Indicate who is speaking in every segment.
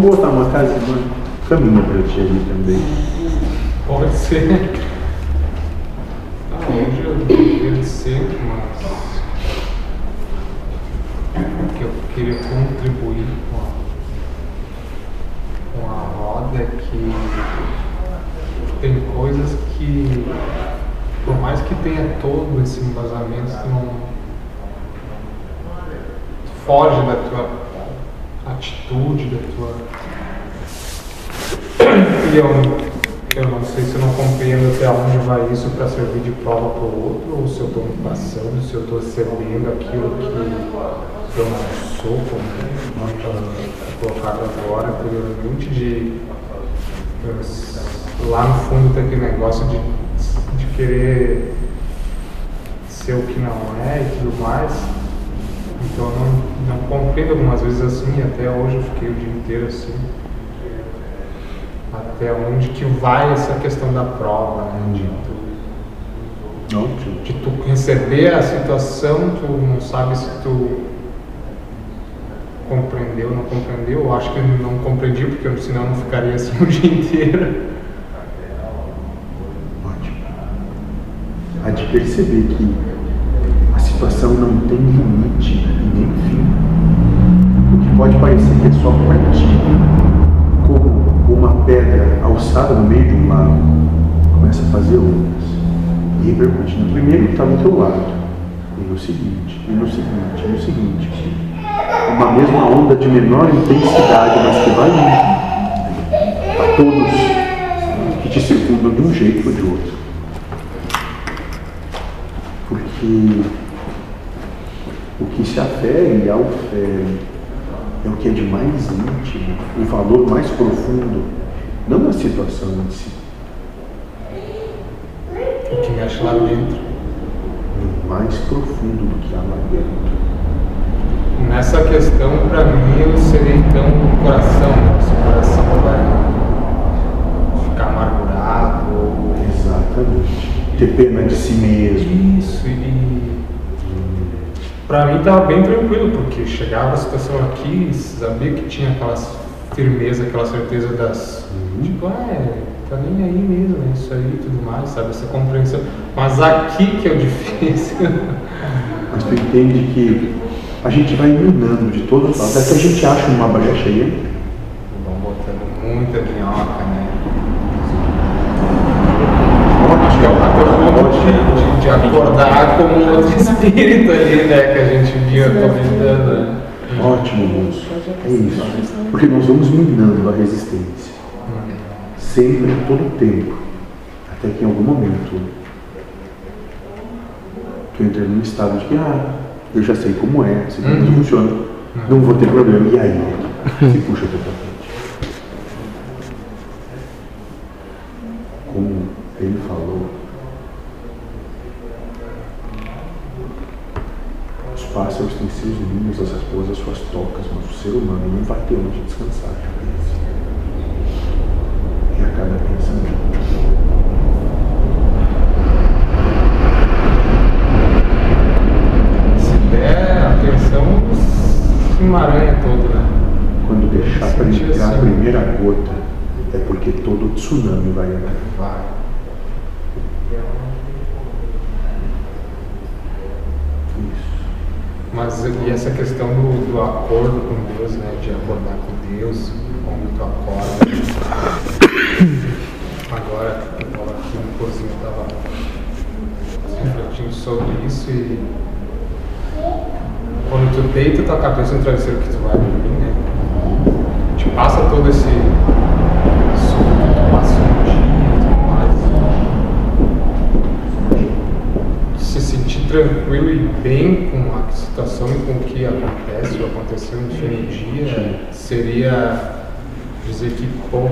Speaker 1: botar uma casa, uma caminha pra ti ali também.
Speaker 2: Pode ser. Ah, hoje eu deveria ser, mas. que eu queria contribuir com a, com a roda que tem coisas que, por mais que tenha todo esse embasamento, não. foge da tua atitude, da tua. E eu, eu não sei se eu não compreendo até onde vai isso para servir de prova para o outro, ou se eu estou me passando, se eu estou recebendo aquilo que eu não sou, como foi colocado agora anteriormente, de eu- lá no fundo tem aquele negócio de, de querer ser o que não é e tudo mais. Então eu não, não compreendo algumas vezes assim, até hoje eu fiquei o dia inteiro assim. Até onde que vai essa questão da prova, né? De tu,
Speaker 1: Ótimo.
Speaker 2: de tu receber a situação, tu não sabe se tu compreendeu ou não compreendeu. Eu acho que não compreendi, porque senão eu não ficaria assim o dia inteiro.
Speaker 1: Ótimo. Há de perceber que situação não tem limite e nem fim. O que pode parecer que é só para ti, como uma pedra alçada no meio de um lago, começa a fazer ondas e repercutindo. Primeiro está do teu lado, e no seguinte, e no seguinte, e no seguinte. Uma mesma onda de menor intensidade, mas que vai indo a todos que te circundam de um jeito ou de outro. Porque o que se afere ao fere é o que é de mais íntimo, o valor mais profundo, não a situação em si,
Speaker 2: O que mexe lá dentro.
Speaker 1: mais profundo do que há lá dentro.
Speaker 2: Nessa questão, para mim, eu seria então o coração. né? Se o coração vai ficar amargurado
Speaker 1: Exatamente. Ter pena de si mesmo.
Speaker 2: Isso, e pra mim tava bem tranquilo, porque chegava a situação aqui, sabia que tinha aquela firmeza, aquela certeza das. Tipo, ah, é, tá nem aí mesmo, é isso aí e tudo mais, sabe? Essa compreensão. Mas aqui que é o difícil.
Speaker 1: Mas tu entende que a gente vai minando de todas as até que a gente acha uma brecha aí.
Speaker 2: Vão botando muita minhoca, né?
Speaker 1: Ótimo.
Speaker 2: Até o ponto de, de, de acordar como um outro espírito ali, né? Que a gente via comentando.
Speaker 1: Ótimo, moço. É isso. Porque nós vamos minando a resistência. Sempre, todo o tempo. Até que em algum momento tu entra num estado de que, ah, eu já sei como é, sei como
Speaker 2: Uhum.
Speaker 1: funciona, não vou ter problema. E aí, se puxa pra frente. Como ele falou, pássaros têm seus ninhos, as raposas suas tocas, mas o ser humano não vai ter onde descansar de cabeça. E acaba pensando.
Speaker 2: Se der atenção, se emaranha todo, né?
Speaker 1: Quando deixar para
Speaker 2: Sentir
Speaker 1: entrar a
Speaker 2: assim.
Speaker 1: primeira gota, é porque todo o tsunami vai entrar.
Speaker 2: Vai.
Speaker 1: Isso.
Speaker 2: Mas e essa questão do, do acordo com Deus, né? De acordar com Deus, como tu acorda. Agora, tava aqui no cozinho, eu tava refletindo sobre isso e quando tu deita tua cabeça no travesseiro que tu vai dormir, né? Te passa todo esse som que tu passa no dia e tudo mais se sentir e bem com a situação e com o que acontece ou aconteceu no do dia seria dizer que, pô,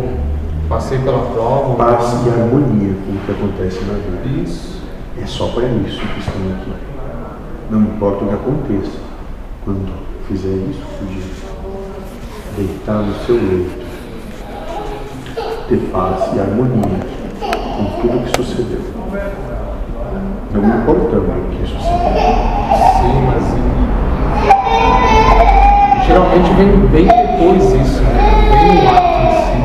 Speaker 2: passei pela prova.
Speaker 1: Paz e harmonia com o que acontece na vida.
Speaker 2: Isso.
Speaker 1: É só para isso que estão aqui. Não importa o que aconteça. Quando fizer isso, fugir. Deitar no seu leito. Ter paz e harmonia com tudo que sucedeu. É muito importante né, que isso se
Speaker 2: Sim, mas geralmente vem bem depois isso, né? Vem no ato em si.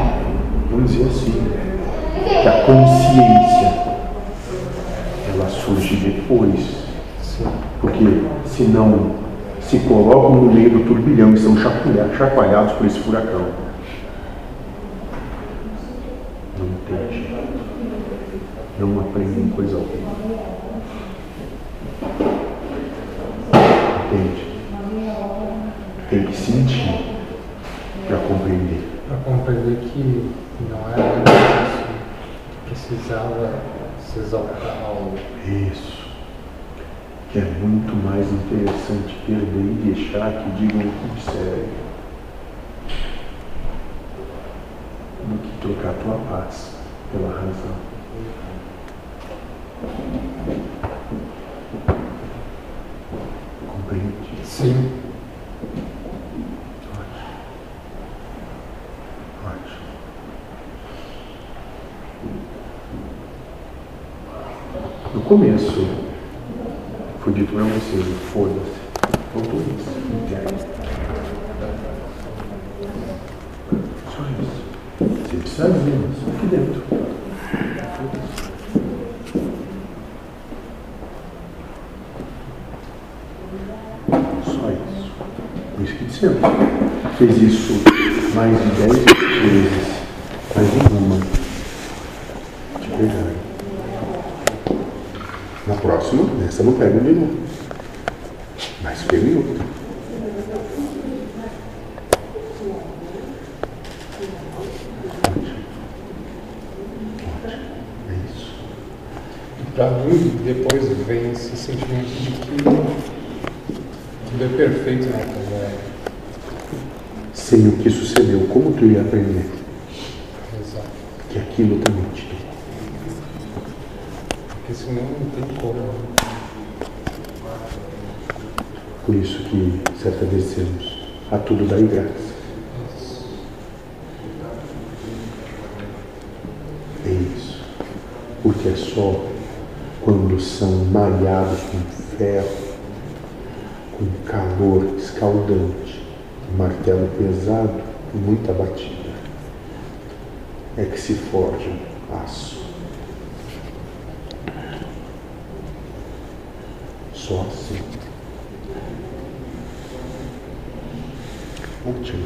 Speaker 1: Vamos dizer assim, que a consciência ela surge depois.
Speaker 2: Sim.
Speaker 1: Porque se não se colocam no meio do turbilhão e são chacoalhados por esse furacão. Não entende. Não aprendem coisa alguma. Tem que sentir para compreender.
Speaker 2: Para compreender que não era isso, precisava se exaltar ao
Speaker 1: Isso. Que é muito mais interessante perder e deixar que digam o que disserem do que trocar tua paz pela razão. Compreende?
Speaker 2: Sim.
Speaker 1: Ótimo. Ótimo. No começo, foi dito pra você, foda-se. Faltou isso. Entende? Só isso. Você precisa ver, só aqui dentro. Só isso. Por isso que dissemos. Fez isso mais de dez vezes. Mais nenhuma. De verdade. Próxima, nessa não pega o menu. Mas pega outra. É isso.
Speaker 2: Para mim, depois vem esse sentimento de que tudo é perfeito na casa.
Speaker 1: Sem o que sucedeu, como tu ia aprender
Speaker 2: Exato.
Speaker 1: que aquilo também te?
Speaker 2: Porque senão não tem como.
Speaker 1: Por isso que certa vez dizemos, a tudo dai graça. É isso. Porque é só quando são malhados com ferro, com calor escaldante, martelo pesado e muita batida, é que se forja aço. Só assim. Ótimo.